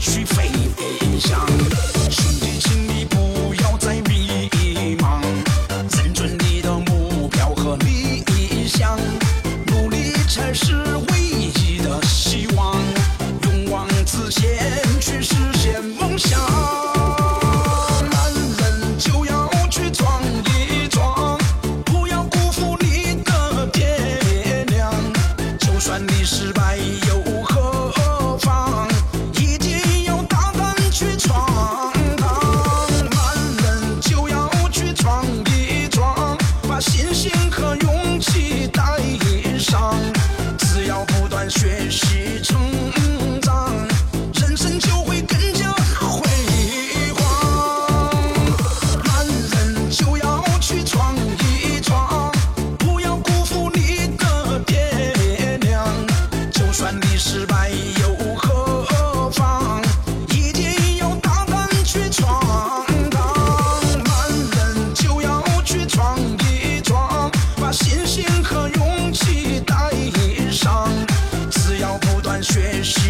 去飞翔兄弟请你不要再迷茫。认准你的目标和理想努力才是唯一的希望。勇往直前去实现梦想。学习